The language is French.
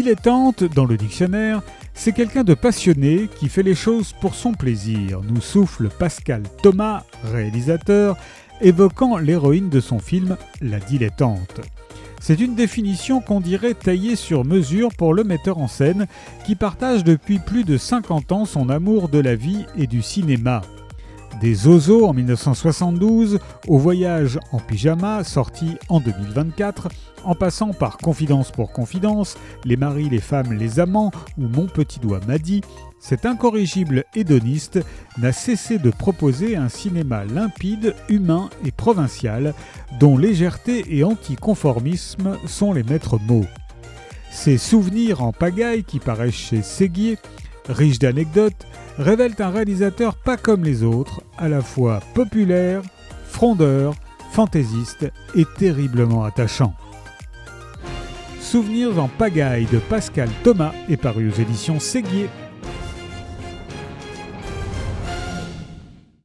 Dilettante, dans le dictionnaire, c'est quelqu'un de passionné qui fait les choses pour son plaisir, nous souffle Pascal Thomas, réalisateur, évoquant l'héroïne de son film La Dilettante. C'est une définition qu'on dirait taillée sur mesure pour le metteur en scène qui partage depuis plus de 50 ans son amour de la vie et du cinéma. Des Zozo en 1972, au voyage en pyjama sorti en 2024, en passant par Confidence pour Confidence, Les maris, les femmes, les amants ou Mon petit doigt m'a dit, cet incorrigible hédoniste n'a cessé de proposer un cinéma limpide, humain et provincial, dont légèreté et anticonformisme sont les maîtres mots. Ces souvenirs en pagaille qui paraissent chez Séguier, riches d'anecdotes, révèlent un réalisateur pas comme les autres, à la fois populaire, frondeur, fantaisiste et terriblement attachant. Souvenirs en pagaille de Pascal Thomas est paru aux éditions Séguier.